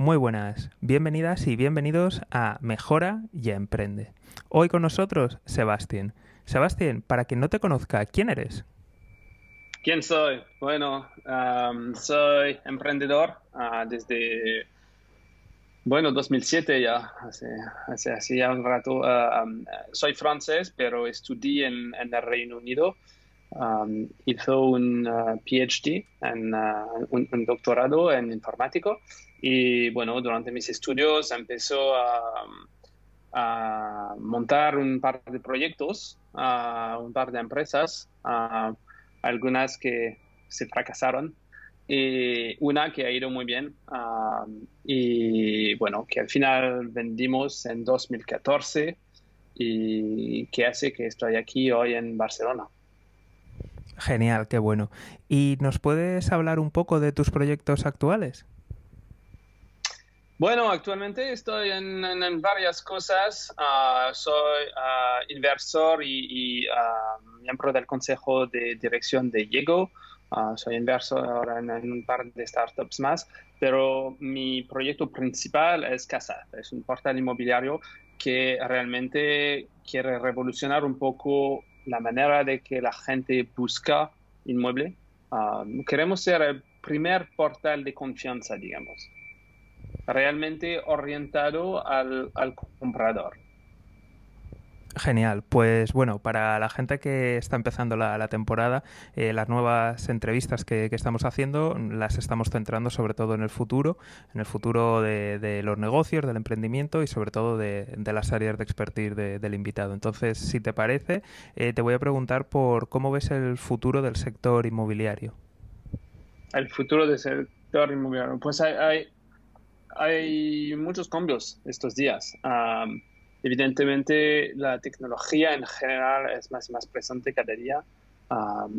Muy buenas, bienvenidas y bienvenidos a Mejora y Emprende. Hoy con nosotros, Sebastián. Sebastián, para quien no te conozca, ¿quién eres? ¿Quién soy? Bueno, soy emprendedor ah, desde, bueno, 2007 ya, hace, hace, ya un rato. soy francés, pero estudié en el Reino Unido Um, hizo un uh, PhD, en, uh, un, doctorado en informático y bueno, durante mis estudios empezó a, montar un par de proyectos, un par de empresas, algunas que se fracasaron y una que ha ido muy bien um, y bueno, que al final vendimos en 2014 y que hace que estoy aquí hoy en Barcelona. Genial, qué bueno. ¿Y nos puedes hablar un poco de tus proyectos actuales? Bueno, actualmente estoy en, varias cosas. Ah, soy ah, inversor y, ah, miembro del consejo de dirección de Lego. soy inversor ahora en, un par de startups más, pero mi proyecto principal es Casa. Es un portal inmobiliario que realmente quiere revolucionar un poco la manera de que la gente busca inmueble. Ah, queremos ser el primer portal de confianza, digamos, realmente orientado al comprador. Genial. Pues bueno, para la gente que está empezando la, temporada, eh, las nuevas entrevistas que, estamos haciendo las estamos centrando sobre todo en el futuro, en el futuro de, los negocios, del emprendimiento y sobre todo de, las áreas de expertise del invitado. Entonces, si te parece, eh, te voy a preguntar por cómo ves el futuro del sector inmobiliario. El futuro del sector inmobiliario. Pues hay, hay, muchos cambios estos días. Evidentemente, la tecnología en general es más y más presente cada día.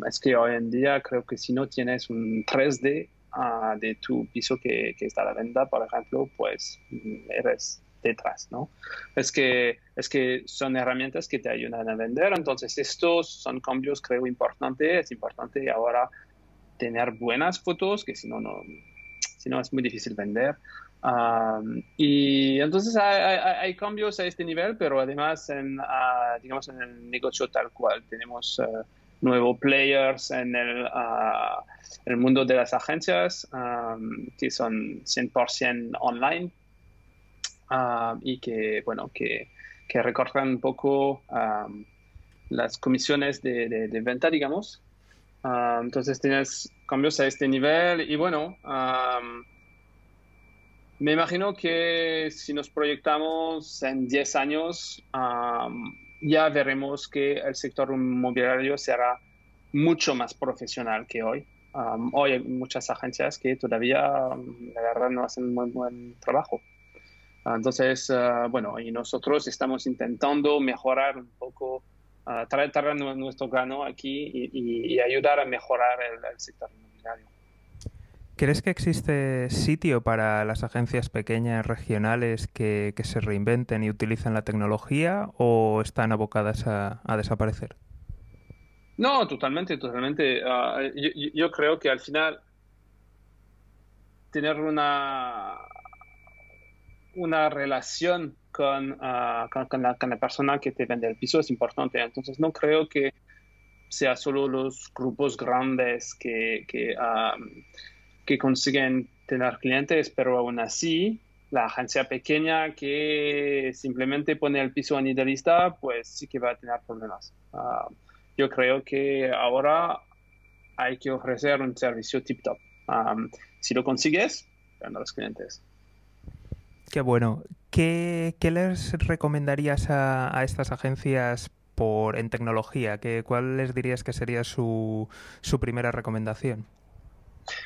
es que hoy en día creo que si no tienes un 3D ah, de tu piso que, que, está a la venta, por ejemplo, pues mm, eres detrás, ¿no? Es que, es que son herramientas que te ayudan a vender, entonces estos son cambios creo importantes, es importante ahora tener buenas fotos, que si no, no, si no es muy difícil vender y entonces hay, cambios a este nivel, pero además en, ah, digamos en el negocio tal cual. Tenemos uh, nuevos players en el, uh, el, mundo de las agencias que son 100% online y que, bueno, que, que recortan un poco las comisiones de, de, de, venta, digamos. entonces tienes cambios a este nivel y bueno, me imagino que si nos proyectamos en 10 años, ya veremos que el sector inmobiliario será mucho más profesional que hoy. hoy hay muchas agencias que todavía, la verdad, no hacen muy buen trabajo. Entonces, ah, bueno, y nosotros estamos intentando mejorar un poco, uh, traer, nuestro grano aquí y, ayudar a mejorar el sector inmobiliario. ¿Crees que existe sitio para las agencias pequeñas regionales que, se reinventen y utilicen la tecnología o están abocadas a, desaparecer? No, totalmente, totalmente. Ah, yo, creo que al final tener una, una relación con, ah, con, la, persona que te vende el piso es importante. Entonces no creo que sea solo los grupos grandes que, que ah, que consiguen tener clientes, pero aún así la agencia pequeña que simplemente pone el piso en idealista, pues sí que va a tener problemas. Ah, yo creo que ahora hay que ofrecer un servicio tip top. si lo consigues, gana los clientes. Qué bueno. ¿Qué, qué les recomendarías a, a, estas agencias por en tecnología? ¿Qué, ¿Cuál les dirías que sería su, su primera recomendación?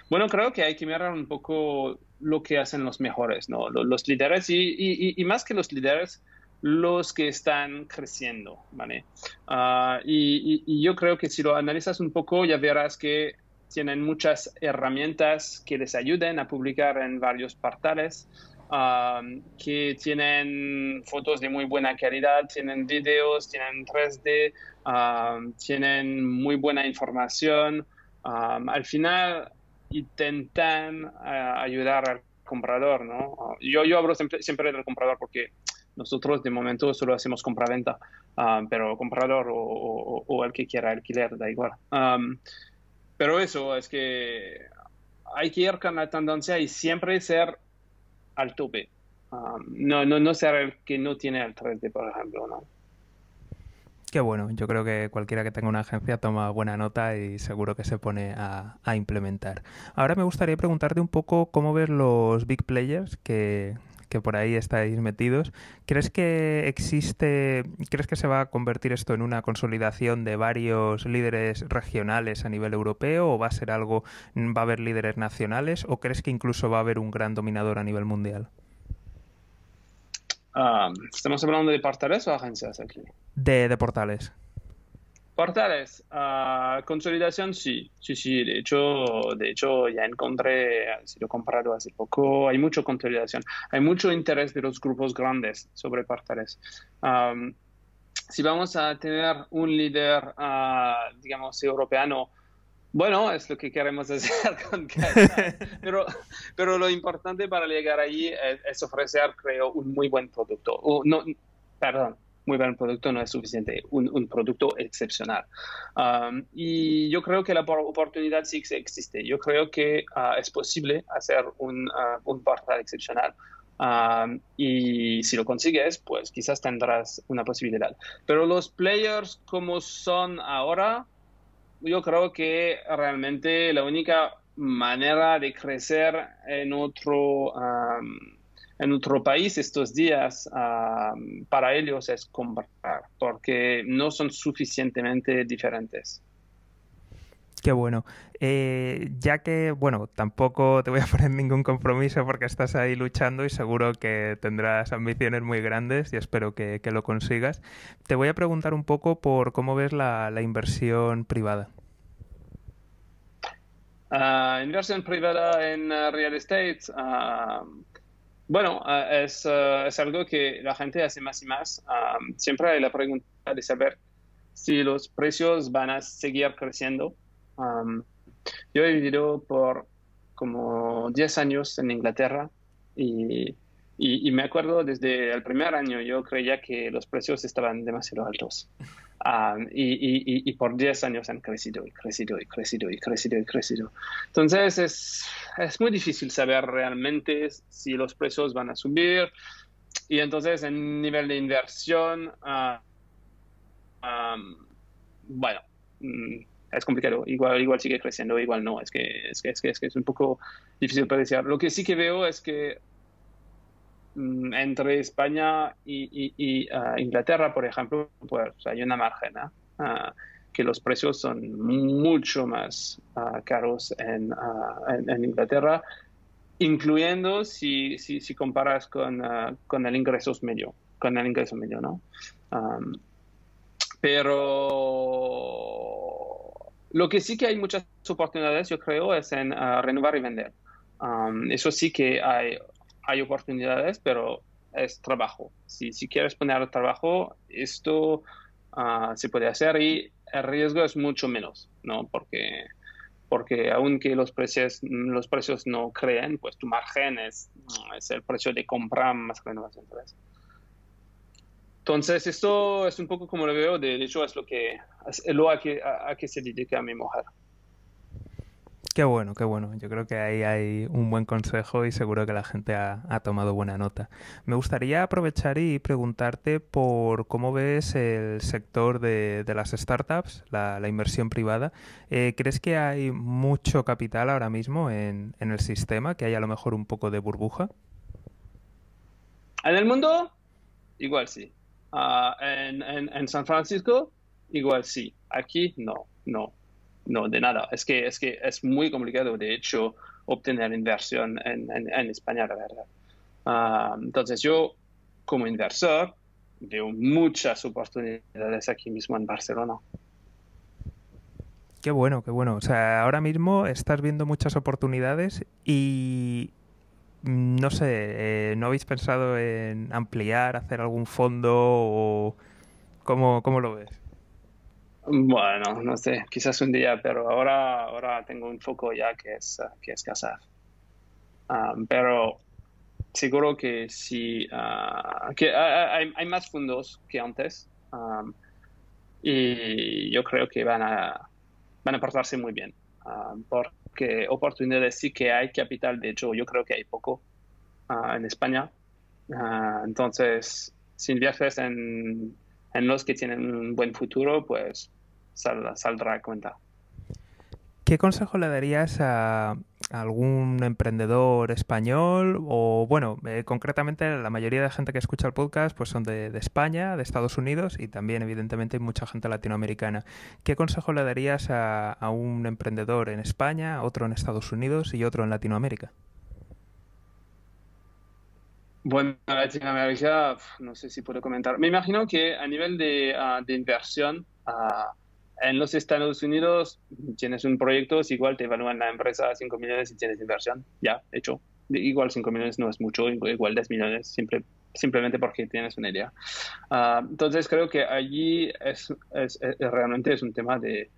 Bueno, creo que hay que mirar un poco lo que hacen los mejores, ¿no? Los, líderes y, más que los líderes, los que están creciendo, ¿vale? Ah, y, yo creo que si lo analizas un poco, ya verás que tienen muchas herramientas que les ayuden a publicar en varios portales, ah, que tienen fotos de muy buena calidad, tienen videos, tienen 3D, ah, tienen muy buena información. al final, intentan uh, ayudar al comprador, ¿no? Yo, yo hablo siempre, siempre del comprador porque nosotros de momento solo hacemos compra-venta, ah, pero comprador o, o, el que quiera alquiler, da igual. pero eso es que hay que ir con la tendencia y siempre ser al tope. no, no, no ser el que no tiene el 3D, por ejemplo, ¿no? Qué bueno, yo creo que cualquiera que tenga una agencia toma buena nota y seguro que se pone a, a implementar. Ahora me gustaría preguntarte un poco cómo ves los big players que, que por ahí estáis metidos. ¿Crees que existe, crees que se va a convertir esto en una consolidación de varios líderes regionales a nivel europeo o va a ser algo, va a haber líderes nacionales o crees que incluso va a haber un gran dominador a nivel mundial? Ah, ¿Estamos hablando de portales o agencias aquí? De, de portales. Portales, uh, consolidación sí, sí, sí, de hecho, de hecho ya encontré, si lo he comprado hace poco, hay mucha consolidación, hay mucho interés de los grupos grandes sobre portales. Um, si vamos a tener un líder, uh, digamos, europeo, bueno, es lo que queremos hacer con pero, pero lo importante para llegar allí es, ofrecer, creo, un muy buen producto. no, perdón, muy buen producto no es suficiente, un, producto excepcional. Um, y yo creo que la oportunidad sí existe. Yo creo que uh, es posible hacer un, uh, un portal excepcional. Um, y si lo consigues, pues quizás tendrás una posibilidad. Pero los players como son ahora, yo creo que realmente la única manera de crecer en otro... Um, en otro país estos días para ellos es comprar, porque no son suficientemente diferentes. Qué bueno. Eh, ya que, bueno, tampoco te voy a poner ningún compromiso porque estás ahí luchando y seguro que tendrás ambiciones muy grandes y espero que, lo consigas. Te voy a preguntar un poco por cómo ves la, inversión privada. Ah, inversión privada en uh, real estate. Ah, bueno, ah, es, ah, es, algo que la gente hace más y más. Ah, siempre hay la pregunta de saber si los precios van a seguir creciendo. Yo he vivido por como 10 años en Inglaterra y, y, me acuerdo desde el primer año yo creía que los precios estaban demasiado altos. y, y, por 10 años han crecido y crecido y crecido y crecido y crecido. Entonces es, es muy difícil saber realmente si los precios van a subir. Y entonces en nivel de inversión, bueno, mm, es complicado. Igual, igual sigue creciendo, igual no. Es que es, que, es, que, es, que es un poco difícil predecir. Lo que sí que veo es que Mm, entre España y, ah, Inglaterra, por ejemplo, pues hay una margen, uh, que los precios son mucho más ah, caros en, en, Inglaterra, incluyendo si, si, si comparas con, con, el ingreso medio, con el ingreso medio, ¿no? pero lo que sí que hay muchas oportunidades, yo creo, es en renovar y vender. eso sí que hay hay oportunidades, pero es trabajo. Si, si quieres poner trabajo, esto ah, se puede hacer y el riesgo es mucho menos, ¿no? Porque, porque aunque los precios, los precios no creen, pues tu margen es, el precio de compra más renovación. Esto es un poco como lo veo, de, hecho es lo que, es lo a que, a que se dedica mi mujer. Qué bueno, qué bueno. Yo creo que ahí hay un buen consejo y seguro que la gente ha, tomado buena nota. Me gustaría aprovechar y preguntarte por cómo ves el sector de, las startups, la, inversión privada. Eh, ¿Crees que hay mucho capital ahora mismo en, el sistema, que hay a lo mejor un poco de burbuja? En el mundo, igual sí. Ah, en, San Francisco, igual sí. Aquí, no, no no, de nada. Es que es, que es muy complicado, de hecho, obtener inversión en, en, España, la verdad. Ah, entonces yo, como inversor, veo muchas oportunidades aquí mismo en Barcelona. Qué bueno, qué bueno. O sea, ahora mismo estás viendo muchas oportunidades y no sé, eh, ¿no habéis pensado en ampliar, hacer algún fondo o cómo, cómo lo ves? Bueno, no sé, quizás un día, pero ahora, ahora tengo un foco ya que es, que es casar. pero seguro que sí, ah, que hay, más fondos que antes y yo creo que van a, van a portarse muy bien, porque oportunidades sí que hay, capital de hecho yo creo que hay poco en España, entonces si inviertes en, en los que tienen un buen futuro, pues saldrá a cuenta. ¿Qué consejo le darías a algún emprendedor español o, bueno, eh, concretamente la mayoría de gente que escucha el podcast pues son de, España, de Estados Unidos y también evidentemente hay mucha gente latinoamericana. ¿Qué consejo le darías a, un emprendedor en España, otro en Estados Unidos y otro en Latinoamérica? Bueno, Latinoamérica, no sé si puedo comentar. Me imagino que a nivel de, ah, inversión, uh, en los Estados Unidos tienes un proyecto, es igual te evalúan la empresa a 5 millones y tienes inversión, ya, hecho. Igual 5 millones no es mucho, igual 10 millones, simple, simplemente porque tienes una idea. Ah, entonces creo que allí es, es, realmente es un tema de,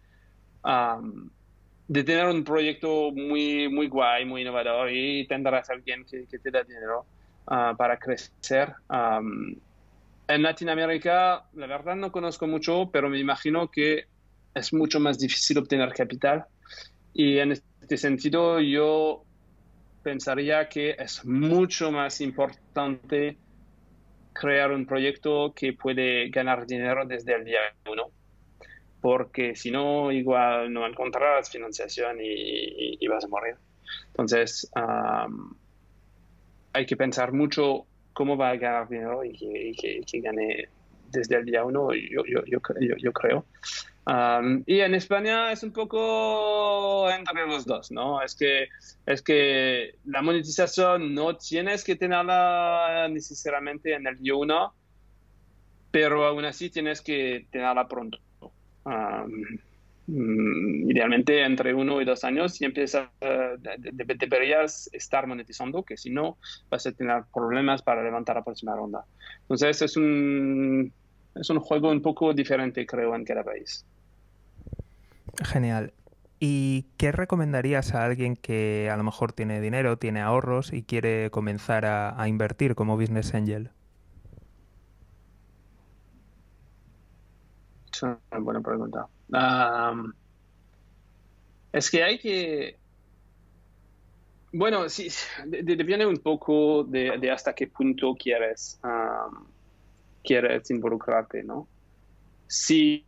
de tener un proyecto muy, muy guay, muy innovador y tendrás a alguien que, que te da dinero uh, para crecer. en Latinoamérica, la verdad no conozco mucho, pero me imagino que es mucho más difícil obtener capital. Y en este sentido, yo pensaría que es mucho más importante crear un proyecto que puede ganar dinero desde el día uno, porque si no, igual no encontrarás financiación y, vas a morir. Entonces, hay que pensar mucho cómo va a ganar dinero y que, gane desde el día uno, yo, yo, yo, yo creo y en España es un poco entre los dos, ¿no? Es que, es que la monetización no tienes que tenerla necesariamente en el día 1, pero aún así tienes que tenerla pronto. Mm, idealmente entre uno y dos años y empiezas, deberías estar monetizando, que si no vas a tener problemas para levantar la próxima ronda. Entonces es un, es un juego un poco diferente, creo, en cada país. Genial. ¿Y qué recomendarías a alguien que a lo mejor tiene dinero, tiene ahorros y quiere comenzar a, invertir como business angel? Es una buena pregunta. es que hay que... Bueno, sí, depende un poco de, hasta qué punto quieres, quieres involucrarte, ¿no? Si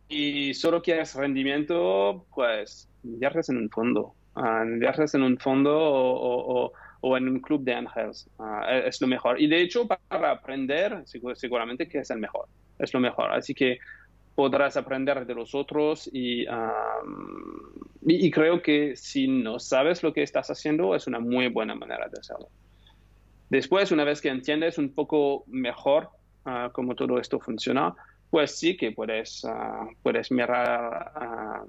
solo quieres rendimiento, pues inviertes en un fondo. Uh, inviertes en un fondo o, en un club de ángeles. Ah, es lo mejor. Y de hecho, para aprender, seguramente que es el mejor. Es lo mejor. Así que podrás aprender de los otros y, y, creo que si no sabes lo que estás haciendo, es una muy buena manera de hacerlo. Después, una vez que entiendes un poco mejor ah, cómo todo esto funciona, pues sí que puedes, ah, puedes mirar,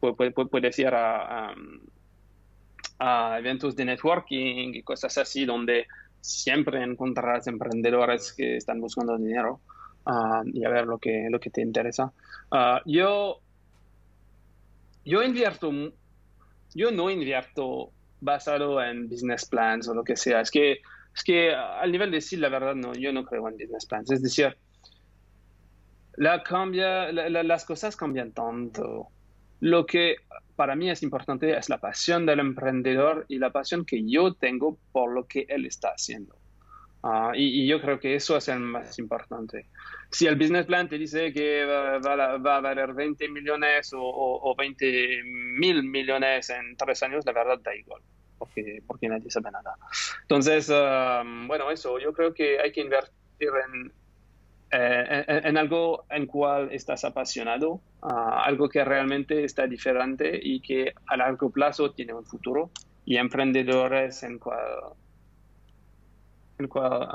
uh, puedes ir a, eventos de networking y cosas así donde siempre encontrarás emprendedores que están buscando dinero y a ver lo que, lo que te interesa. yo, yo invierto, yo no invierto basado en business plans o lo que sea. Es que, es que al nivel de sí, la verdad, no, yo no creo en business plans. Es decir, la cambia, las cosas cambian tanto. Lo que para mí es importante es la pasión del emprendedor y la pasión que yo tengo por lo que él está haciendo. Ah, y, yo creo que eso es el más importante. Si el business plan te dice que va, a valer 20 millones o, o, 20 mil millones en tres años, la verdad da igual, porque, porque nadie sabe nada. Entonces, ah, bueno, eso, yo creo que hay que invertir en, eh, en, algo en cual estás apasionado, algo que realmente está diferente y que a largo plazo tiene un futuro, y emprendedores en cual, en cual,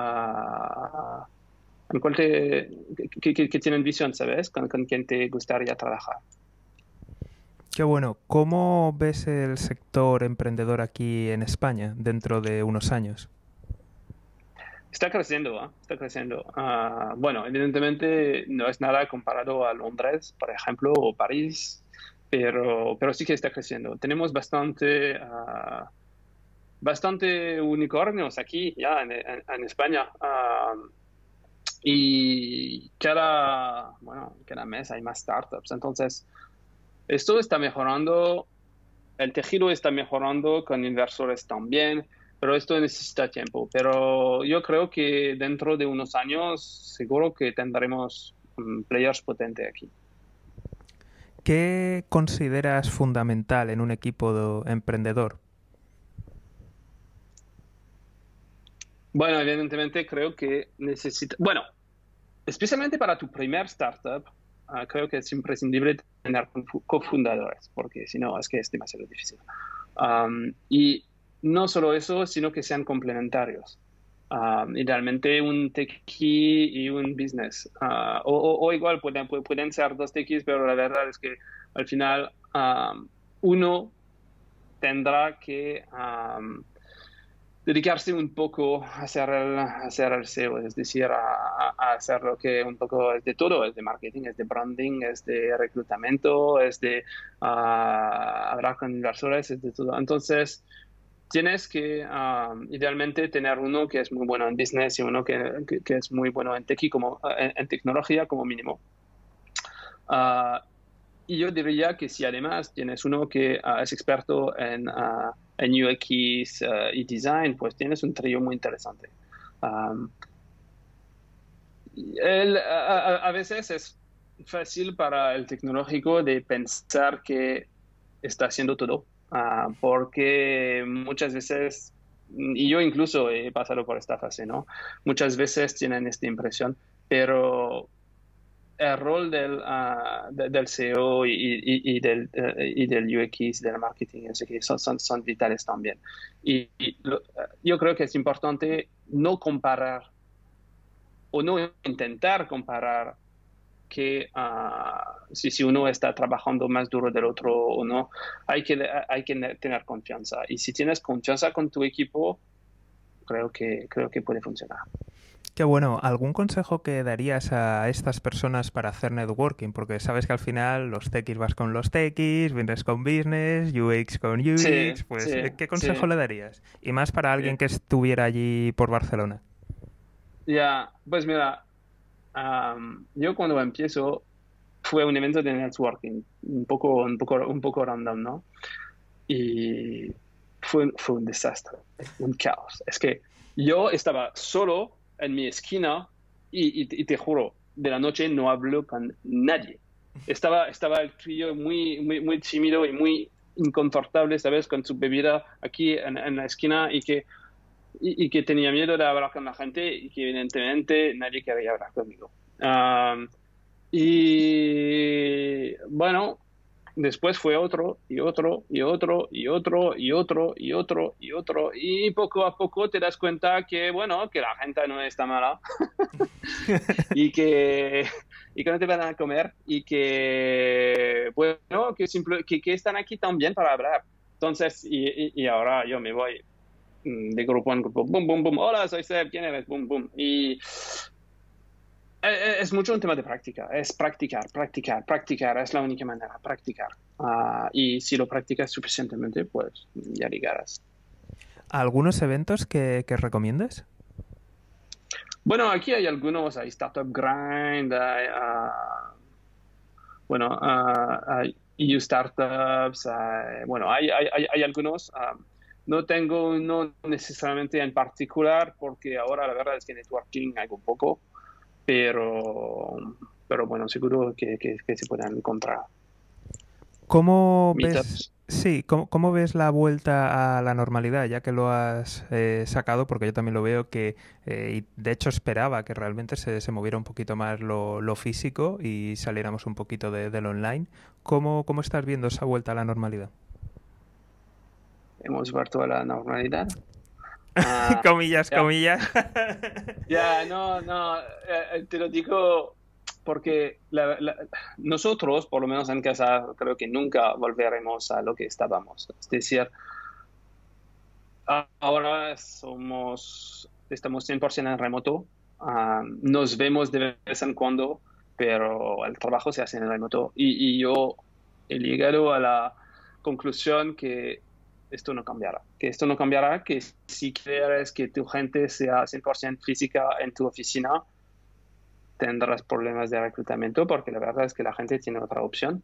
en cual te, que, tienen visión, ¿sabes? Con, con quien te gustaría trabajar. Qué bueno. ¿Cómo ves el sector emprendedor aquí en España dentro de unos años? Está creciendo, ¿ah? está creciendo. Ah, bueno, evidentemente no es nada comparado a Londres, por ejemplo, o París, pero, pero sí que está creciendo. Tenemos bastante, uh, bastante unicornios aquí, ya en, España. y cada, bueno, cada mes hay más startups. Entonces, esto está mejorando, el tejido está mejorando con inversores también, pero esto necesita tiempo. Pero yo creo que dentro de unos años seguro que tendremos players potentes aquí. ¿Qué consideras fundamental en un equipo de emprendedor? Bueno, evidentemente creo que necesita, bueno, especialmente para tu primer startup, ah, creo que es imprescindible tener cofundadores, porque si no es que es demasiado difícil. y no solo eso, sino que sean complementarios. idealmente un techie y un business. Ah, o, igual pueden, pueden ser dos techies, pero la verdad es que al final uno tendrá que dedicarse un poco a hacer el, hacer el SEO, es decir, a, hacer lo que un poco es de todo, es de marketing, es de branding, es de reclutamiento, es de hablar con inversores, es de todo. Entonces, tienes que idealmente tener uno que es muy bueno en business y uno que, es muy bueno en, como, en, tecnología como mínimo. Ah, y yo diría que si además tienes uno que ah, es experto en, uh, en UX y design, pues tienes un trío muy interesante. a, veces es fácil para el tecnológico de pensar que está haciendo todo, porque muchas veces, y yo incluso he pasado por esta fase, ¿no? Muchas veces tienen esta impresión, pero el rol del, uh, del CEO y, del, uh, y del UX, del marketing, son, son, son vitales también. Y, yo creo que es importante no comparar o no intentar comparar que uh, si, si, uno está trabajando más duro del otro o no, hay que, hay que tener confianza. Y si tienes confianza con tu equipo, creo que, creo que puede funcionar. Qué bueno. ¿Algún consejo que darías a estas personas para hacer networking? Porque sabes que al final los techis vas con los techis, vienes con business, UX con UX. pues, eh, ¿qué consejo le darías? Y más para alguien que estuviera allí por Barcelona. Ya, pues mira, yo cuando empiezo fue un evento de networking, un poco, un poco, un poco random, ¿no? Y fue, fue un desastre, un caos. Es que yo estaba solo en mi esquina y, te juro, de la noche no hablo con nadie. Estaba, estaba el trío muy, muy, muy tímido y muy inconfortable, ¿sabes? Con su bebida aquí en, la esquina y que, y, que tenía miedo de hablar con la gente y que evidentemente nadie quería hablar conmigo. y bueno, Después fue otro y otro y otro y otro y otro y otro y otro y poco a poco te das cuenta que bueno que la gente no está mala y que y que no te van a comer y que bueno que simple, que, que están aquí también para hablar entonces y, y, ahora yo me voy de grupo en grupo bum bum bum hola soy Seb quién eres bum bum y eh, eh, es mucho un tema de práctica, es practicar, practicar, practicar, es la única manera, practicar. Ah, y si lo practicas suficientemente, pues ya llegarás. ¿Algunos eventos que, que recomiendas? Bueno, aquí hay algunos, hay Startup Grind, hay, uh, bueno, uh, hay EU Startups, bueno, hay, hay, hay algunos. No tengo uno necesariamente en particular porque ahora la verdad es que networking hago un poco pero, pero bueno, seguro que, se puedan encontrar. ¿Cómo ves, sí, ¿cómo, ves la vuelta a la normalidad, ya que lo has eh, sacado? Porque yo también lo veo que, eh, y de hecho esperaba que realmente se, se moviera un poquito más lo, lo, físico y saliéramos un poquito de, del online. ¿Cómo, ¿Cómo estás viendo esa vuelta a la normalidad? Hemos vuelto a la normalidad. Ah, comillas, comillas. ya, no, no, eh, eh, te lo digo porque nosotros, por lo menos en casa, creo que nunca volveremos a lo que estábamos. Es decir, ahora somos, estamos 100% en remoto, ah, nos vemos de vez en cuando, pero el trabajo se hace en remoto. Y, y yo he llegado a la conclusión que esto no cambiará. Que esto no cambiará, que si quieres que tu gente sea 100% física en tu oficina, tendrás problemas de reclutamiento porque la verdad es que la gente tiene otra opción.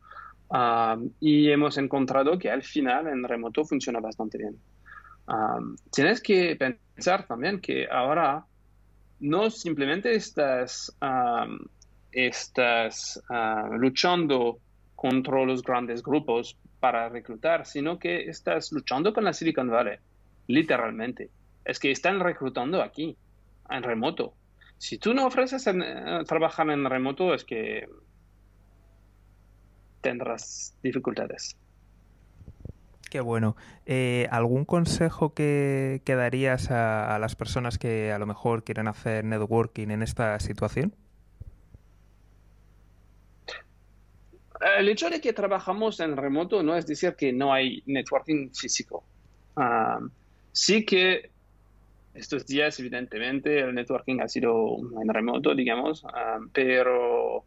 y hemos encontrado que al final en remoto funciona bastante bien. tienes que pensar también que ahora no simplemente estás, estás luchando contra los grandes grupos para reclutar, sino que estás luchando con la Silicon Valley, literalmente. Es que están reclutando aquí, en remoto. Si tú no ofreces eh, trabajar en remoto, es que tendrás dificultades. Qué bueno. Eh, ¿Algún consejo que, darías a, las personas que a lo mejor quieren hacer networking en esta situación? El hecho de que trabajamos en remoto no es decir que no hay networking físico. Ah, sí que estos días, evidentemente, el networking ha sido en remoto, digamos, ah, pero,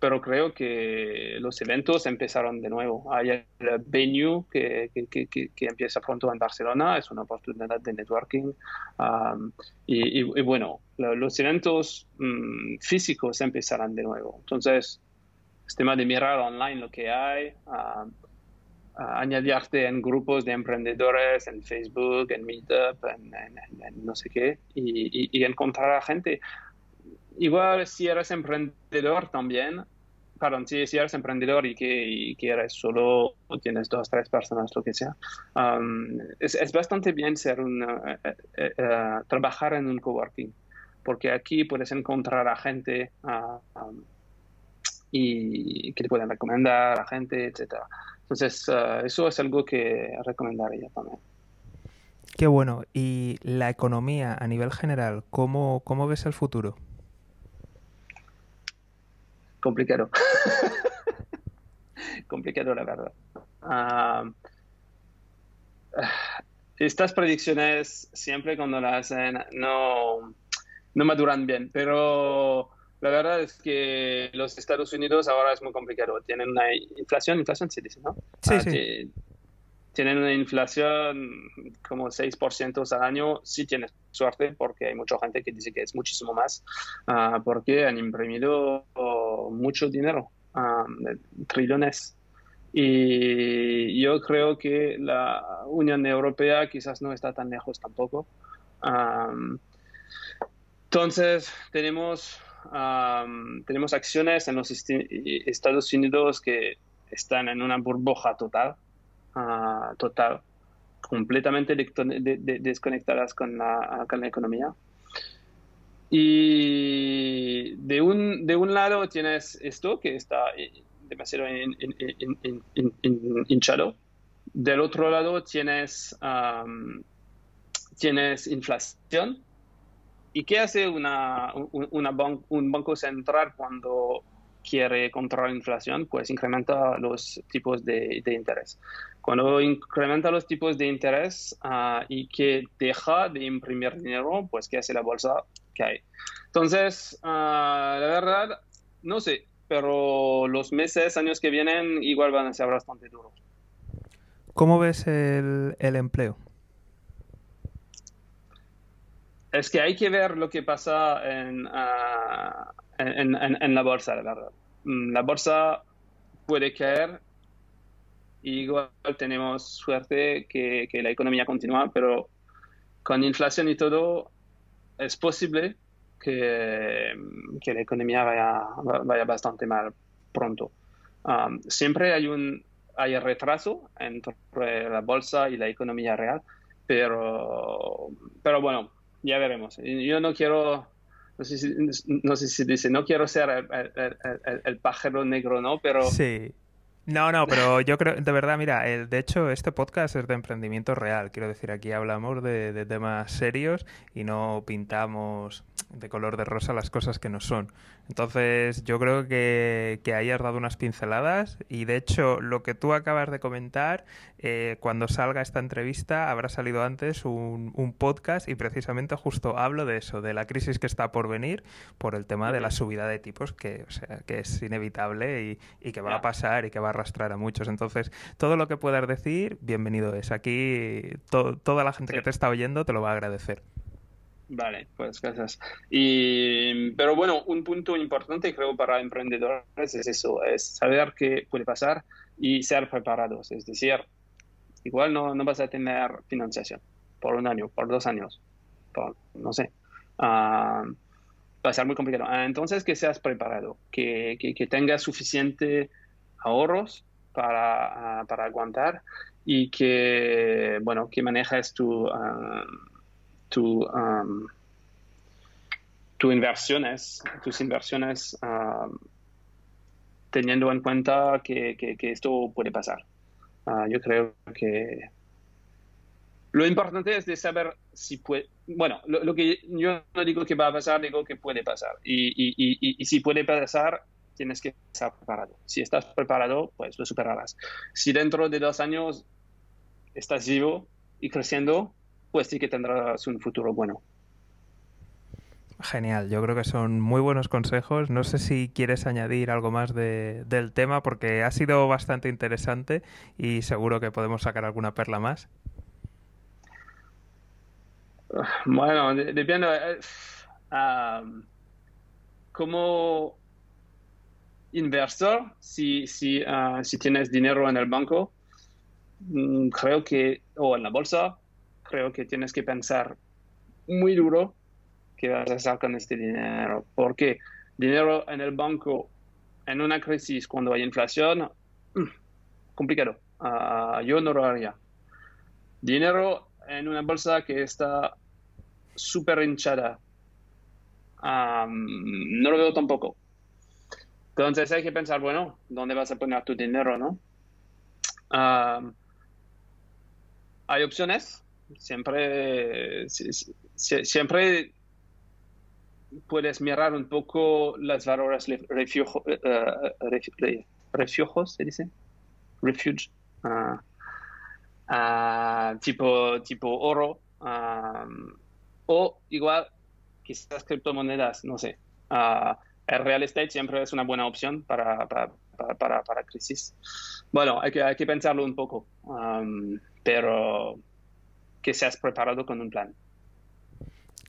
pero creo que los eventos empezaron de nuevo. Hay el venue que, que, que, empieza pronto en Barcelona, es una oportunidad de networking. Ah, y, bueno, los eventos mm, físicos empezarán de nuevo. Entonces, es tema de mirar online lo que hay, añadirte en grupos de emprendedores, en Facebook, en Meetup, en, no sé qué, y, encontrar a gente. Igual si eres emprendedor también, perdón, si, eres emprendedor y que, eres solo, o tienes dos, tres personas, lo que sea, um, es, bastante bien ser un, eh, trabajar en un coworking, porque aquí puedes encontrar a gente y que te pueden recomendar a gente, etcétera. Entonces, eh, eso es algo que recomendaría también. Qué bueno. ¿Y la economía a nivel general, cómo, cómo ves el futuro? Complicado. Complicado, la verdad. Ah, estas predicciones, siempre cuando las hacen, no, no maduran bien, pero la verdad es que los Estados Unidos ahora es muy complicado. Tienen una inflación, inflación se dice, ¿no? Sí, ah, sí. Tienen una inflación como 6% al año. Sí tienes suerte porque hay mucha gente que dice que es muchísimo más ah, porque han imprimido mucho dinero, ah, trillones. Y yo creo que la Unión Europea quizás no está tan lejos tampoco. entonces, tenemos tenemos acciones en los Estados Unidos que están en una burbuja total, ah, total, completamente desconectadas con la, con la economía. Y de un, de un lado tienes esto que está demasiado hinchado. Del otro lado tienes, tienes inflación ¿Y qué hace una, un banco central cuando quiere controlar la inflación? Pues incrementa los tipos de, interés. Cuando incrementa los tipos de interés ah, y que deja de imprimir dinero, pues ¿qué hace la bolsa? ¿Qué hay? Entonces, ah, la verdad, no sé, pero los meses, años que vienen igual van a ser bastante duros. ¿Cómo ves el empleo? Es que hay que ver lo que pasa en, en, la bolsa, la verdad. Mm, la bolsa puede caer igual tenemos suerte que, la economía continúa, pero con inflación y todo es posible que, la economía vaya, bastante mal pronto. Siempre hay un hay retraso entre la bolsa y la economía real, pero, pero bueno, ya veremos. Yo no quiero, no sé si, no dice, no quiero ser el, el, pájaro negro, ¿no? Pero... Sí. No, no, pero yo creo, de verdad, mira, el, de hecho este podcast es de emprendimiento real. Quiero decir, aquí hablamos de, de temas serios y no pintamos de color de rosa las cosas que no son. Entonces, yo creo que, que ahí has dado unas pinceladas y de hecho lo que tú acabas de comentar, eh, cuando salga esta entrevista habrá salido antes un, un, podcast y precisamente justo hablo de eso, de la crisis que está por venir por el tema de la subida de tipos que, o sea, que es inevitable y, y que va a pasar y que va a arrastrar a muchos. Entonces, todo lo que puedas decir, bienvenido es. Aquí toda la gente que te está oyendo te lo va a agradecer. Vale, pues gracias. Y, pero bueno, un punto importante creo para emprendedores es eso, es saber qué puede pasar y ser preparados. Es decir, igual no, no vas a tener financiación por un año, por dos años, por, no sé. Uh, va a ser muy complicado. Ah, entonces, que seas preparado, que, que, que tengas suficiente ahorros para, uh, para, aguantar y que, bueno, que manejes tu... Uh, tu, um, inversiones, tus inversiones um, teniendo en cuenta que, que, esto puede pasar. Uh, yo creo que lo importante es de saber si puede, bueno, lo, que yo no digo que va a pasar, digo que puede pasar. Y, y, y, si puede pasar, tienes que estar preparado. Si estás preparado, pues lo superarás. Si dentro de dos años estás vivo y creciendo, pues sí que tendrás un futuro bueno. Genial, yo creo que son muy buenos consejos. No sé si quieres añadir algo más de, del tema porque ha sido bastante interesante y seguro que podemos sacar alguna perla más. Bueno, depende. Uh, como inversor, si, si, uh, si tienes dinero en el banco, mm, creo que, o en la bolsa, creo que tienes que pensar muy duro qué vas a hacer con este dinero. Porque dinero en el banco en una crisis cuando hay inflación, mm, complicado. Uh, yo no lo haría. Dinero en una bolsa que está súper hinchada, um, no lo veo tampoco. Entonces hay que pensar, bueno, ¿dónde vas a poner tu dinero, no? Um, hay opciones, siempre, siempre puedes mirar un poco las valores refugio, uh, refugios, ¿se dice? Refuge. Uh, tipo, tipo oro. o igual, quizás criptomonedas, no sé. El real estate siempre es una buena opción para, para, para, para crisis. Bueno, hay que, hay que pensarlo un poco. Um, pero que seas preparado con un plan.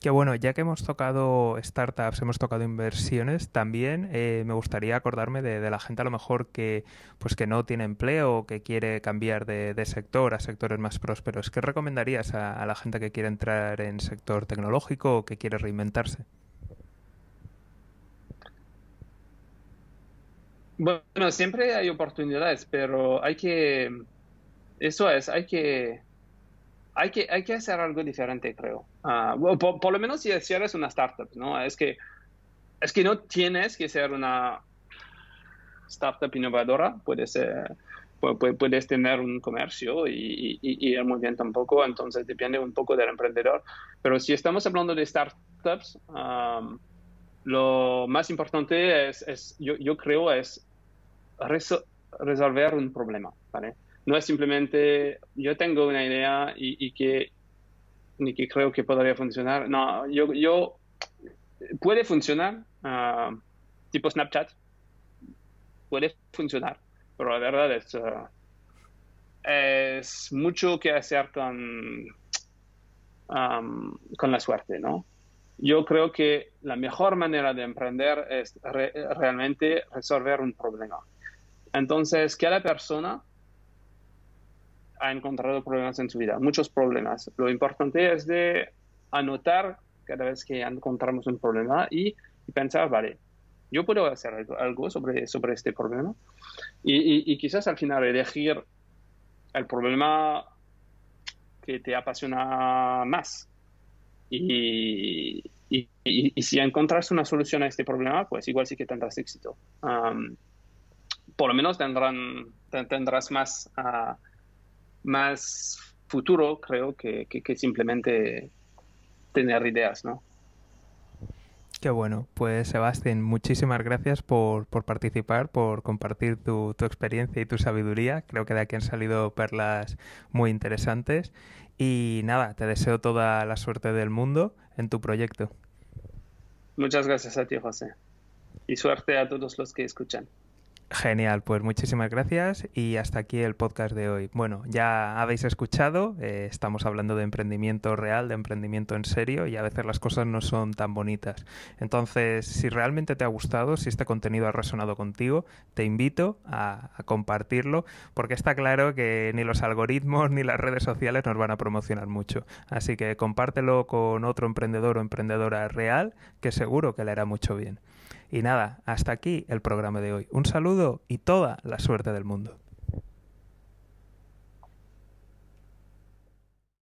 Qué bueno, ya que hemos tocado startups, hemos tocado inversiones, también eh, me gustaría acordarme de, la gente a lo mejor que pues que no tiene empleo que quiere cambiar de, sector a sectores más prósperos. ¿Qué recomendarías a, la gente que quiere entrar en sector tecnológico o que quiere reinventarse? Bueno, siempre hay oportunidades, pero hay que, eso es, hay que hay que, hay que hacer algo diferente, creo. Ah, por, lo menos si, eres una startup, ¿no? Es que, es que no tienes que ser una startup innovadora, puedes, puedes tener un comercio y, y, ir muy bien tampoco, entonces depende un poco del emprendedor. Pero si estamos hablando de startups, lo más importante es, es yo, creo, es resolver un problema, ¿vale? no es simplemente yo tengo una idea y, que ni que creo que podría funcionar. No, yo, yo puede funcionar, uh, tipo Snapchat, puede funcionar, pero la verdad es, uh, es mucho que hacer con, um, con la suerte, ¿no? Yo creo que la mejor manera de emprender es realmente resolver un problema. Entonces, la persona ha encontrado problemas en su vida, muchos problemas. Lo importante es de anotar cada vez que encontramos un problema y, pensar, vale, yo puedo hacer algo, sobre, sobre este problema y, quizás al final elegir el problema que te apasiona más. Y, y, si encontras una solución a este problema, pues igual sí que tendrás éxito. por lo menos tendrán, tendrás más... Uh, más futuro, creo, que, que, simplemente tener ideas, ¿no? Bueno. Pues Sebastián, muchísimas gracias por, por participar, por compartir tu, tu, experiencia y tu sabiduría. Creo que de aquí han salido perlas muy interesantes. Y nada, te deseo toda la suerte del mundo en tu proyecto. Muchas gracias a ti, José. Y suerte a todos los que escuchan. Genial, pues muchísimas gracias y hasta aquí el podcast de hoy. Bueno, ya habéis escuchado, eh, estamos hablando de emprendimiento real, de emprendimiento en serio y a veces las cosas no son tan bonitas. Entonces, si realmente te ha gustado, si este contenido ha resonado contigo, te invito a, a compartirlo porque está claro que ni los algoritmos ni las redes sociales nos van a promocionar mucho. Así que compártelo con otro emprendedor o emprendedora real que seguro que le hará mucho bien. Y nada, hasta aquí el programa de hoy. Un saludo y toda la suerte del mundo.